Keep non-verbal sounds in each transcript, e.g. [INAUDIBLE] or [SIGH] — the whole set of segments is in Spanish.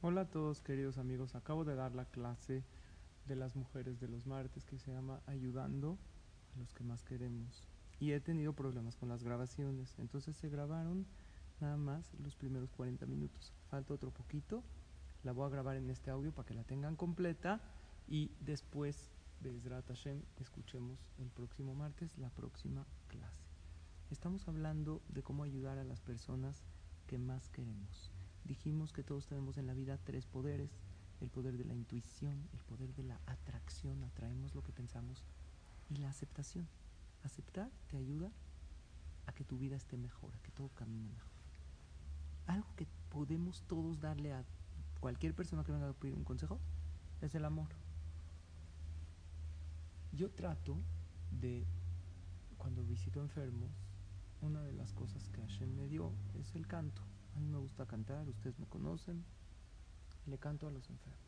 Hola a todos queridos amigos, acabo de dar la clase de las mujeres de los martes que se llama Ayudando a los que más queremos. Y he tenido problemas con las grabaciones, entonces se grabaron nada más los primeros 40 minutos. Falta otro poquito, la voy a grabar en este audio para que la tengan completa y después, Bezrat Hashem, escuchemos el próximo martes la próxima clase. Estamos hablando de cómo ayudar a las personas que más queremos dijimos que todos tenemos en la vida tres poderes, el poder de la intuición, el poder de la atracción, atraemos lo que pensamos, y la aceptación. Aceptar te ayuda a que tu vida esté mejor, a que todo camine mejor. Algo que podemos todos darle a cualquier persona que venga a pedir un consejo es el amor. Yo trato de, cuando visito enfermos, una de las cosas que Hashem me dio es el canto. A mí me gusta cantar, ustedes me conocen. Le canto a los enfermos.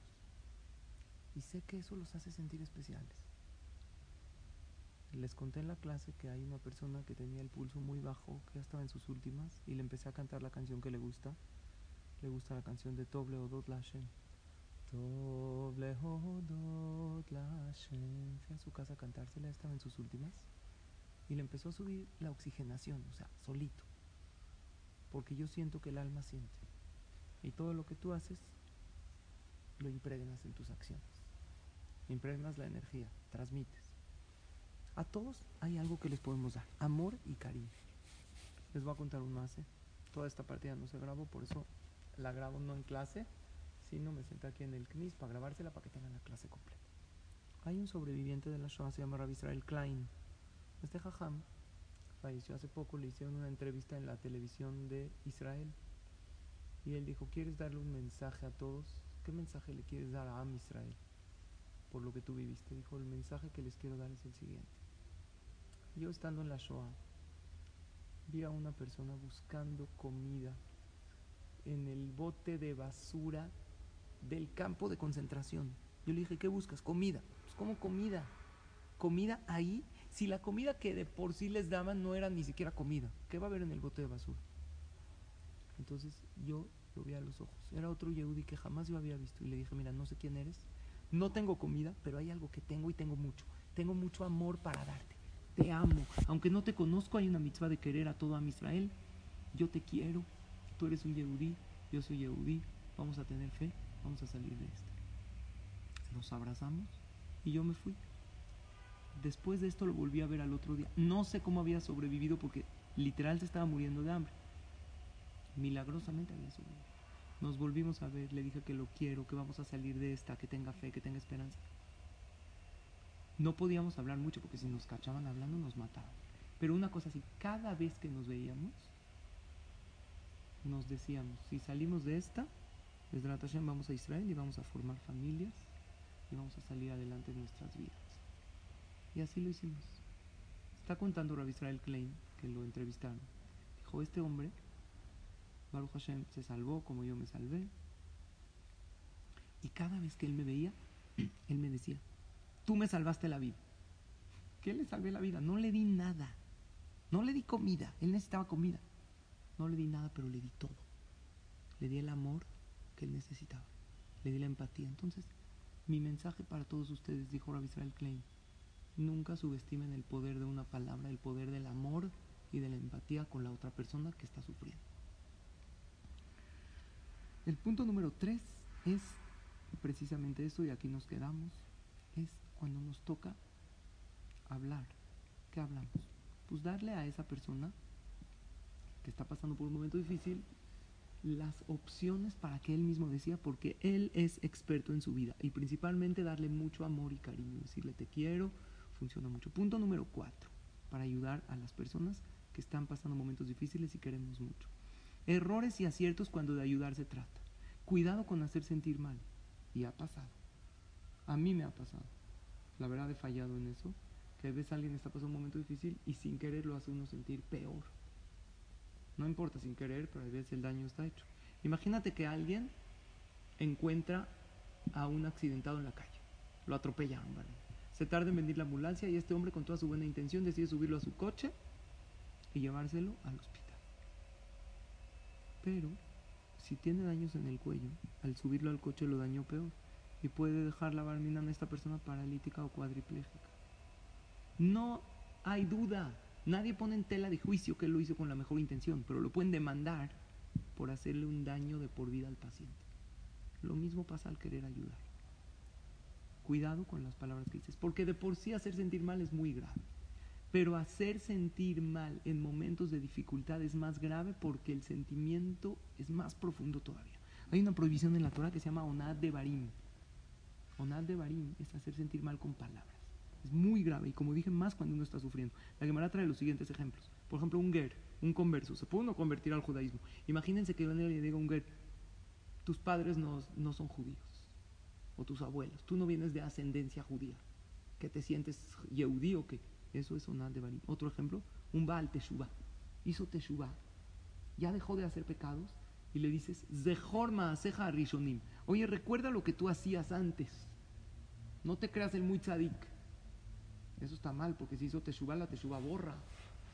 Y sé que eso los hace sentir especiales. Les conté en la clase que hay una persona que tenía el pulso muy bajo, que ya estaba en sus últimas, y le empecé a cantar la canción que le gusta. Le gusta la canción de Toble Odot Lashem. Toble Odot. Fui a su casa a cantársela, estaba en sus últimas. Y le empezó a subir la oxigenación, o sea, solito porque yo siento que el alma siente. Y todo lo que tú haces, lo impregnas en tus acciones. Impregnas la energía, transmites. A todos hay algo que les podemos dar, amor y cariño. Les voy a contar un más. ¿eh? Toda esta partida no se grabó, por eso la grabo no en clase, sino me senté aquí en el CNIS para grabársela para que tengan la clase completa. Hay un sobreviviente de la Shoah, se llama Rabbi Israel Klein. Este jajam falleció hace poco, le hicieron una entrevista en la televisión de Israel. Y él dijo, ¿quieres darle un mensaje a todos? ¿Qué mensaje le quieres dar a Am Israel? Por lo que tú viviste. Dijo, el mensaje que les quiero dar es el siguiente. Yo estando en la Shoah, vi a una persona buscando comida en el bote de basura del campo de concentración. Yo le dije, ¿qué buscas? Comida. Pues, ¿cómo comida? Comida ahí si la comida que de por sí les daban no era ni siquiera comida, ¿qué va a haber en el bote de basura? Entonces yo lo vi a los ojos. Era otro Yehudi que jamás yo había visto. Y le dije, mira, no sé quién eres, no tengo comida, pero hay algo que tengo y tengo mucho. Tengo mucho amor para darte. Te amo. Aunque no te conozco, hay una mitzvah de querer a todo a Israel. Yo te quiero. Tú eres un Yehudi, yo soy Yehudi. Vamos a tener fe, vamos a salir de esto. Nos abrazamos y yo me fui. Después de esto lo volví a ver al otro día. No sé cómo había sobrevivido porque literal se estaba muriendo de hambre. Milagrosamente había sobrevivido. Nos volvimos a ver, le dije que lo quiero, que vamos a salir de esta, que tenga fe, que tenga esperanza. No podíamos hablar mucho porque si nos cachaban hablando nos mataban. Pero una cosa así, cada vez que nos veíamos, nos decíamos, si salimos de esta, desde la Tashem vamos a Israel y vamos a formar familias y vamos a salir adelante en nuestras vidas. Y así lo hicimos. Está contando Rabbi Israel Klein, que lo entrevistaron. Dijo, este hombre, Baruch Hashem, se salvó como yo me salvé. Y cada vez que él me veía, él me decía, tú me salvaste la vida. ¿Qué le salvé la vida? No le di nada. No le di comida. Él necesitaba comida. No le di nada, pero le di todo. Le di el amor que él necesitaba. Le di la empatía. Entonces, mi mensaje para todos ustedes, dijo Rabbi Israel Klein, Nunca subestimen el poder de una palabra, el poder del amor y de la empatía con la otra persona que está sufriendo. El punto número tres es precisamente eso, y aquí nos quedamos, es cuando nos toca hablar. ¿Qué hablamos? Pues darle a esa persona que está pasando por un momento difícil las opciones para que él mismo decida, porque él es experto en su vida, y principalmente darle mucho amor y cariño, decirle te quiero, funciona mucho. Punto número cuatro, para ayudar a las personas que están pasando momentos difíciles y queremos mucho. Errores y aciertos cuando de ayudar se trata. cuidado con hacer sentir mal. Y ha pasado. A mí me ha pasado. La verdad he fallado en eso. Que a veces alguien está pasando un momento difícil y sin querer lo hace uno sentir peor. No importa sin querer, pero a veces el daño está hecho. Imagínate que alguien encuentra a un accidentado en la calle. Lo atropellaron, ¿vale? Se tarda en venir la ambulancia y este hombre con toda su buena intención decide subirlo a su coche y llevárselo al hospital. Pero si tiene daños en el cuello, al subirlo al coche lo dañó peor y puede dejar la barmina a esta persona paralítica o cuadriplégica. No hay duda, nadie pone en tela de juicio que lo hizo con la mejor intención, pero lo pueden demandar por hacerle un daño de por vida al paciente. Lo mismo pasa al querer ayudar. Cuidado con las palabras que dices, porque de por sí hacer sentir mal es muy grave. Pero hacer sentir mal en momentos de dificultad es más grave porque el sentimiento es más profundo todavía. Hay una prohibición en la Torah que se llama onad de barim. Onad de barim es hacer sentir mal con palabras. Es muy grave y como dije, más cuando uno está sufriendo. La Gemara trae los siguientes ejemplos. Por ejemplo, un ger, un converso. ¿Se puede uno convertir al judaísmo? Imagínense que le diga a un ger, tus padres no, no son judíos, tus abuelos. Tú no vienes de ascendencia judía. Que te sientes yehudí o qué eso es Onad de. Otro ejemplo, un Baal Teshuvah. Hizo Teshuvah. Ya dejó de hacer pecados y le dices, Zehor Maaseja Rishonim. Oye, recuerda lo que tú hacías antes. No te creas el muy tzadik. Eso está mal, porque si hizo Teshuvah, la Teshuvah borra.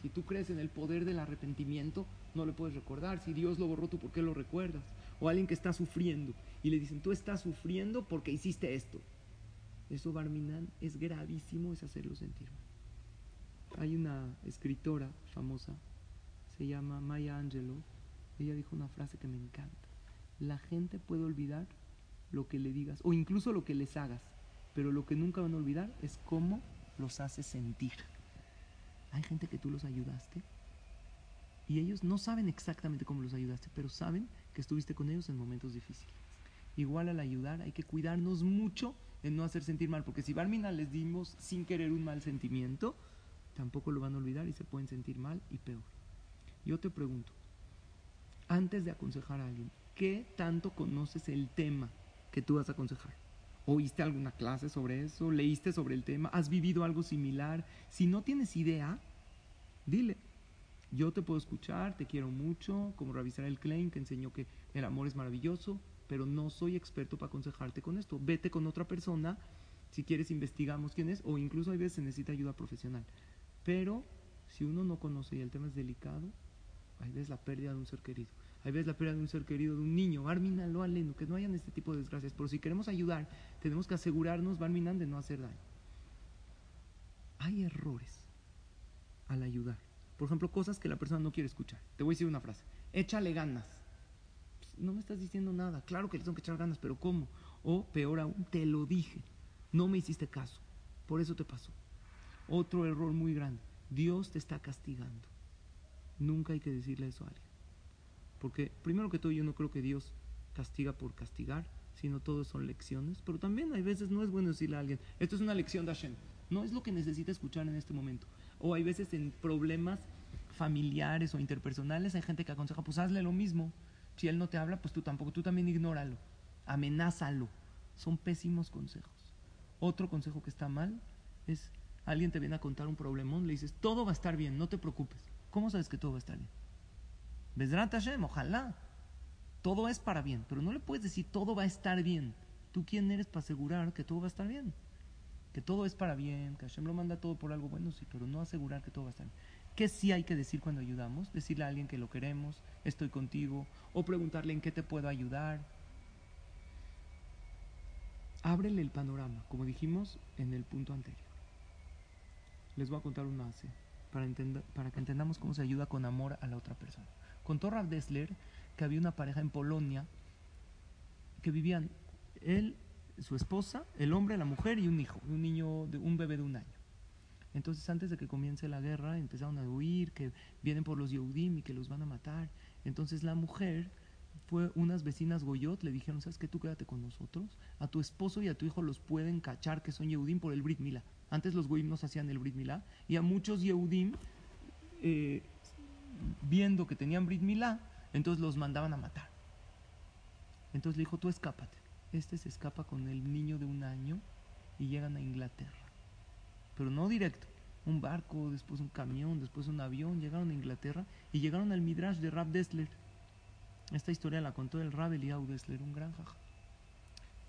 Si tú crees en el poder del arrepentimiento, no lo puedes recordar. Si Dios lo borró, ¿tú por qué lo recuerdas? O alguien que está sufriendo y le dicen, tú estás sufriendo porque hiciste esto. Eso, Barminan, es gravísimo, es hacerlo sentir mal. Hay una escritora famosa, se llama Maya Angelou. Ella dijo una frase que me encanta. La gente puede olvidar lo que le digas o incluso lo que les hagas, pero lo que nunca van a olvidar es cómo los haces sentir. Hay gente que tú los ayudaste y ellos no saben exactamente cómo los ayudaste, pero saben que estuviste con ellos en momentos difíciles. Igual al ayudar hay que cuidarnos mucho en no hacer sentir mal, porque si Barmina les dimos sin querer un mal sentimiento, tampoco lo van a olvidar y se pueden sentir mal y peor. Yo te pregunto, antes de aconsejar a alguien, ¿qué tanto conoces el tema que tú vas a aconsejar? ¿Oíste alguna clase sobre eso? ¿Leíste sobre el tema? ¿Has vivido algo similar? Si no tienes idea, dile. Yo te puedo escuchar, te quiero mucho, como revisar el claim que enseñó que el amor es maravilloso, pero no soy experto para aconsejarte con esto. Vete con otra persona, si quieres investigamos quién es, o incluso hay veces se necesita ayuda profesional. Pero si uno no conoce y el tema es delicado, hay veces la pérdida de un ser querido. Hay veces la pérdida de un ser querido, de un niño, Barminan, aleno, que no hayan este tipo de desgracias. Pero si queremos ayudar, tenemos que asegurarnos, Barminan, de no hacer daño. Hay errores al ayudar. Por ejemplo, cosas que la persona no quiere escuchar. Te voy a decir una frase. Échale ganas. no me estás diciendo nada. Claro que le tengo que echar ganas, pero ¿cómo? O peor aún, te lo dije. No me hiciste caso. Por eso te pasó. Otro error muy grande. Dios te está castigando. Nunca hay que decirle eso a alguien. Porque primero que todo yo no creo que Dios castiga por castigar, sino todo son lecciones. Pero también hay veces no es bueno decirle a alguien, esto es una lección de Hashem. No es lo que necesita escuchar en este momento. O hay veces en problemas familiares o interpersonales hay gente que aconseja, pues hazle lo mismo. Si él no te habla, pues tú tampoco, tú también ignóralo, amenázalo. Son pésimos consejos. Otro consejo que está mal es alguien te viene a contar un problemón, le dices, todo va a estar bien, no te preocupes. ¿Cómo sabes que todo va a estar bien? Besrat Hashem, ojalá. Todo es para bien, pero no le puedes decir todo va a estar bien. ¿Tú quién eres para asegurar que todo va a estar bien? Que todo es para bien, que Hashem lo manda todo por algo bueno, sí, pero no asegurar que todo va a estar bien. ¿Qué sí hay que decir cuando ayudamos? Decirle a alguien que lo queremos, estoy contigo, o preguntarle en qué te puedo ayudar. Ábrele el panorama, como dijimos en el punto anterior les voy a contar un más para, para que entendamos cómo se ayuda con amor a la otra persona. Contó Rav Dessler que había una pareja en Polonia que vivían él, su esposa, el hombre, la mujer y un hijo, un niño, de, un bebé de un año. Entonces antes de que comience la guerra empezaron a huir, que vienen por los Yehudim y que los van a matar. Entonces la mujer fue unas vecinas Goyot, le dijeron, ¿sabes qué? Tú quédate con nosotros. A tu esposo y a tu hijo los pueden cachar que son Yehudim por el Brit Mila. Antes los Goyim no hacían el Brit Milá. Y a muchos Yehudim, eh, viendo que tenían Brit Milá, entonces los mandaban a matar. Entonces le dijo, tú escápate. Este se escapa con el niño de un año y llegan a Inglaterra. Pero no directo. Un barco, después un camión, después un avión. Llegaron a Inglaterra y llegaron al Midrash de Rab Dessler. Esta historia la contó el Rab Eliyahu Dessler, un gran jaja.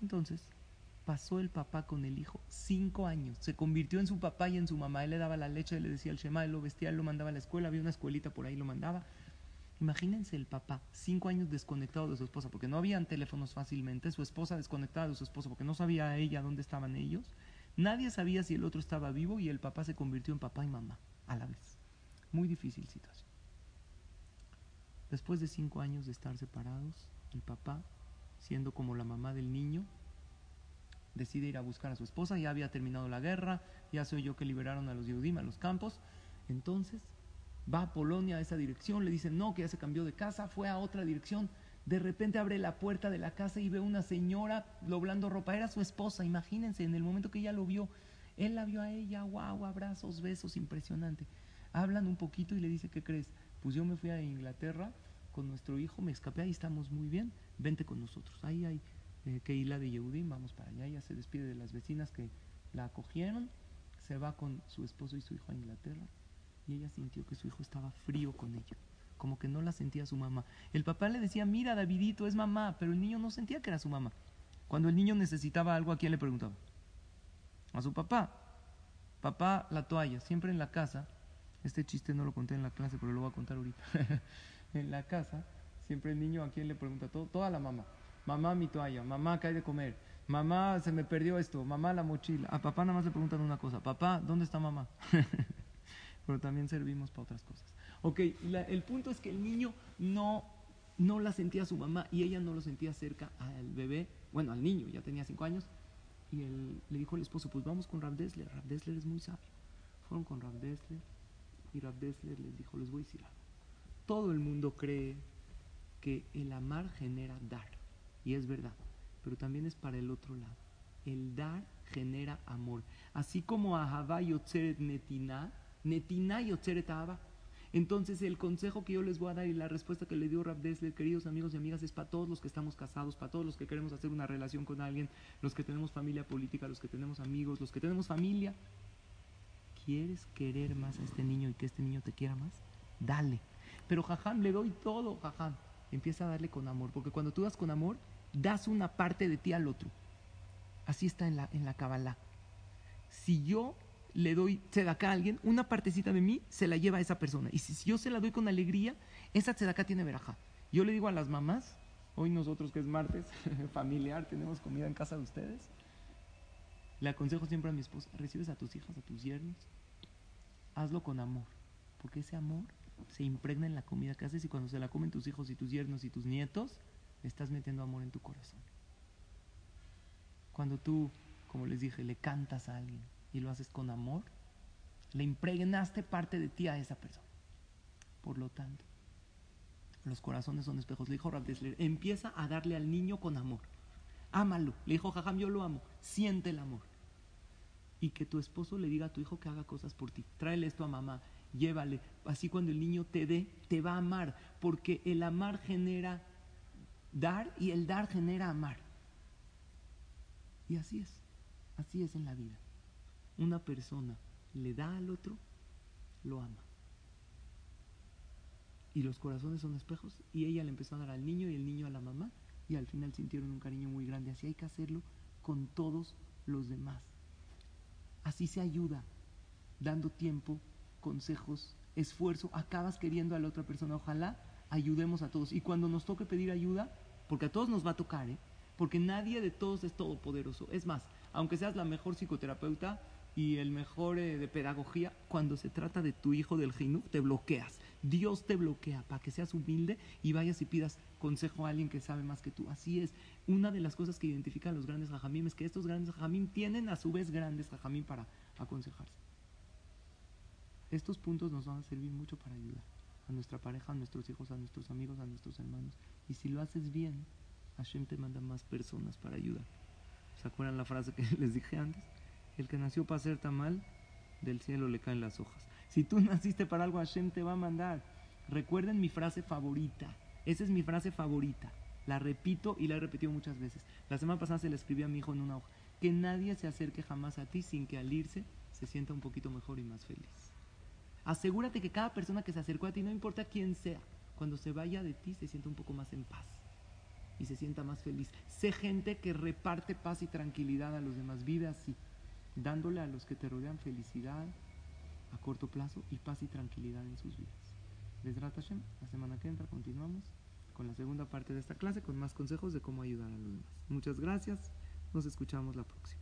Entonces, pasó el papá con el hijo cinco años. Se convirtió en su papá y en su mamá. Él le daba la leche, le decía el Shema, él lo vestía, él lo mandaba a la escuela. Había una escuelita por ahí, lo mandaba. Imagínense el papá, cinco años desconectado de su esposa, porque no habían teléfonos fácilmente, su esposa desconectada de su esposo, porque no sabía ella dónde estaban ellos. Nadie sabía si el otro estaba vivo y el papá se convirtió en papá y mamá a la vez. Muy difícil situación. Después de cinco años de estar separados, el papá, siendo como la mamá del niño, decide ir a buscar a su esposa, ya había terminado la guerra, ya se oyó que liberaron a los Yehudim a los campos, entonces va a Polonia a esa dirección, le dicen no, que ya se cambió de casa, fue a otra dirección, de repente abre la puerta de la casa y ve una señora doblando ropa, era su esposa, imagínense, en el momento que ella lo vio, él la vio a ella, wow, abrazos, besos, impresionante. Hablan un poquito y le dice, ¿qué crees? Pues yo me fui a Inglaterra con nuestro hijo, me escapé, ahí estamos muy bien, vente con nosotros, ahí hay eh, Keila de Yehudim, vamos para allá, ella se despide de las vecinas que la acogieron, se va con su esposo y su hijo a Inglaterra y ella sintió que su hijo estaba frío con ella, como que no la sentía su mamá. El papá le decía, mira Davidito, es mamá, pero el niño no sentía que era su mamá. Cuando el niño necesitaba algo, ¿a quién le preguntaba? A su papá. Papá, la toalla, siempre en la casa. Este chiste no lo conté en la clase, pero lo voy a contar ahorita. [LAUGHS] en la casa, siempre el niño a quién le pregunta todo, toda la mamá. Mamá, mi toalla, mamá, ¿qué hay de comer? Mamá, se me perdió esto, mamá, la mochila. A papá nada más le preguntan una cosa, papá, ¿dónde está mamá? [LAUGHS] pero también servimos para otras cosas. Ok, el punto es que el niño no, no la sentía su mamá y ella no lo sentía cerca al bebé, bueno, al niño, ya tenía cinco años, y él, le dijo al esposo, pues vamos con Rab Dessler, Rab Dessler es muy sabio. Fueron con Rab Dessler y Rab Dessler les dijo, les voy a decir algo. Todo el mundo cree que el amar genera dar, y es verdad, pero también es para el otro lado. El dar genera amor. Así como Ahavá Yotzeret Netina, Netina Entonces el consejo que yo les voy a dar y la respuesta que le dio Rab queridos amigos y amigas, es para todos los que estamos casados, para todos los que queremos hacer una relación con alguien, los que tenemos familia política, los que tenemos amigos, los que tenemos familia. ¿Quieres querer más a este niño y que este niño te quiera más? Dale. Pero jajam, le doy todo, jajam. Empieza a darle con amor, porque cuando tú das con amor, das una parte de ti al otro. Así está en la, en la Kabbalah. Si yo le doy tzedaká a alguien, una partecita de mí se la lleva a esa persona. Y si, yo se la doy con alegría, esa tzedaká tiene veraja. Yo le digo a las mamás, hoy nosotros que es martes, [LAUGHS] familiar, tenemos comida en casa de ustedes, le aconsejo siempre a mi esposa, recibes a tus hijas, a tus yernos, hazlo con amor, porque ese amor se impregna en la comida que haces y cuando se la comen tus hijos y tus yernos y tus nietos, estás metiendo amor en tu corazón. Cuando tú, como les dije, le cantas a alguien, y lo haces con amor, le impregnaste parte de ti a esa persona. Por lo tanto, los corazones son espejos. Le dijo Rav empieza a darle al niño con amor. Ámalo. Le dijo Jajam, yo lo amo. Siente el amor. Y que tu esposo le diga a tu hijo que haga cosas por ti. Tráele esto a mamá, llévale. Así cuando el niño te dé, te va a amar. Porque el amar genera dar y el dar genera amar. Y así es. Así es en la vida una persona le da al otro, lo ama. Y los corazones son espejos y ella le empezó a dar al niño y el niño a la mamá y al final sintieron un cariño muy grande. Así hay que hacerlo con todos los demás. Así se ayuda, dando tiempo, consejos, esfuerzo, acabas queriendo a la otra persona. Ojalá ayudemos a todos. Y cuando nos toque pedir ayuda, porque a todos nos va a tocar, ¿eh? porque nadie de todos es todopoderoso. Es más, aunque seas la mejor psicoterapeuta, y el mejor eh, de pedagogía, cuando se trata de tu hijo del Jinú, te bloqueas. Dios te bloquea para que seas humilde y vayas y pidas consejo a alguien que sabe más que tú. Así es. Una de las cosas que identifican a los grandes jajamim es que estos grandes jajamim tienen a su vez grandes jajamim para aconsejarse. Estos puntos nos van a servir mucho para ayudar a nuestra pareja, a nuestros hijos, a nuestros amigos, a nuestros hermanos. Y si lo haces bien, Hashem te manda más personas para ayudar. ¿Se acuerdan la frase que [LAUGHS] les dije antes? El que nació para hacer tamal, del cielo le caen las hojas. Si tú [LAUGHS] naciste para algo, Hashem te va a mandar. Recuerden mi frase favorita. Esa es mi frase favorita. La repito y la he repetido muchas veces. La semana pasada se la escribí a mi hijo en una hoja. Que nadie se acerque jamás a ti sin que al irse se sienta un poquito mejor y más feliz. Asegúrate que cada persona que se acercó a ti, no importa quién sea, cuando se vaya de ti se sienta un poco más en paz y se sienta más feliz. Sé gente que reparte paz y tranquilidad a los demás. Vive así, dándole a los que te rodean felicidad a corto plazo y paz y tranquilidad en sus vidas. Besrat Hashem, la semana que entra continuamos con la segunda parte de esta clase con más consejos de cómo ayudar a los demás. Muchas gracias, nos escuchamos la próxima.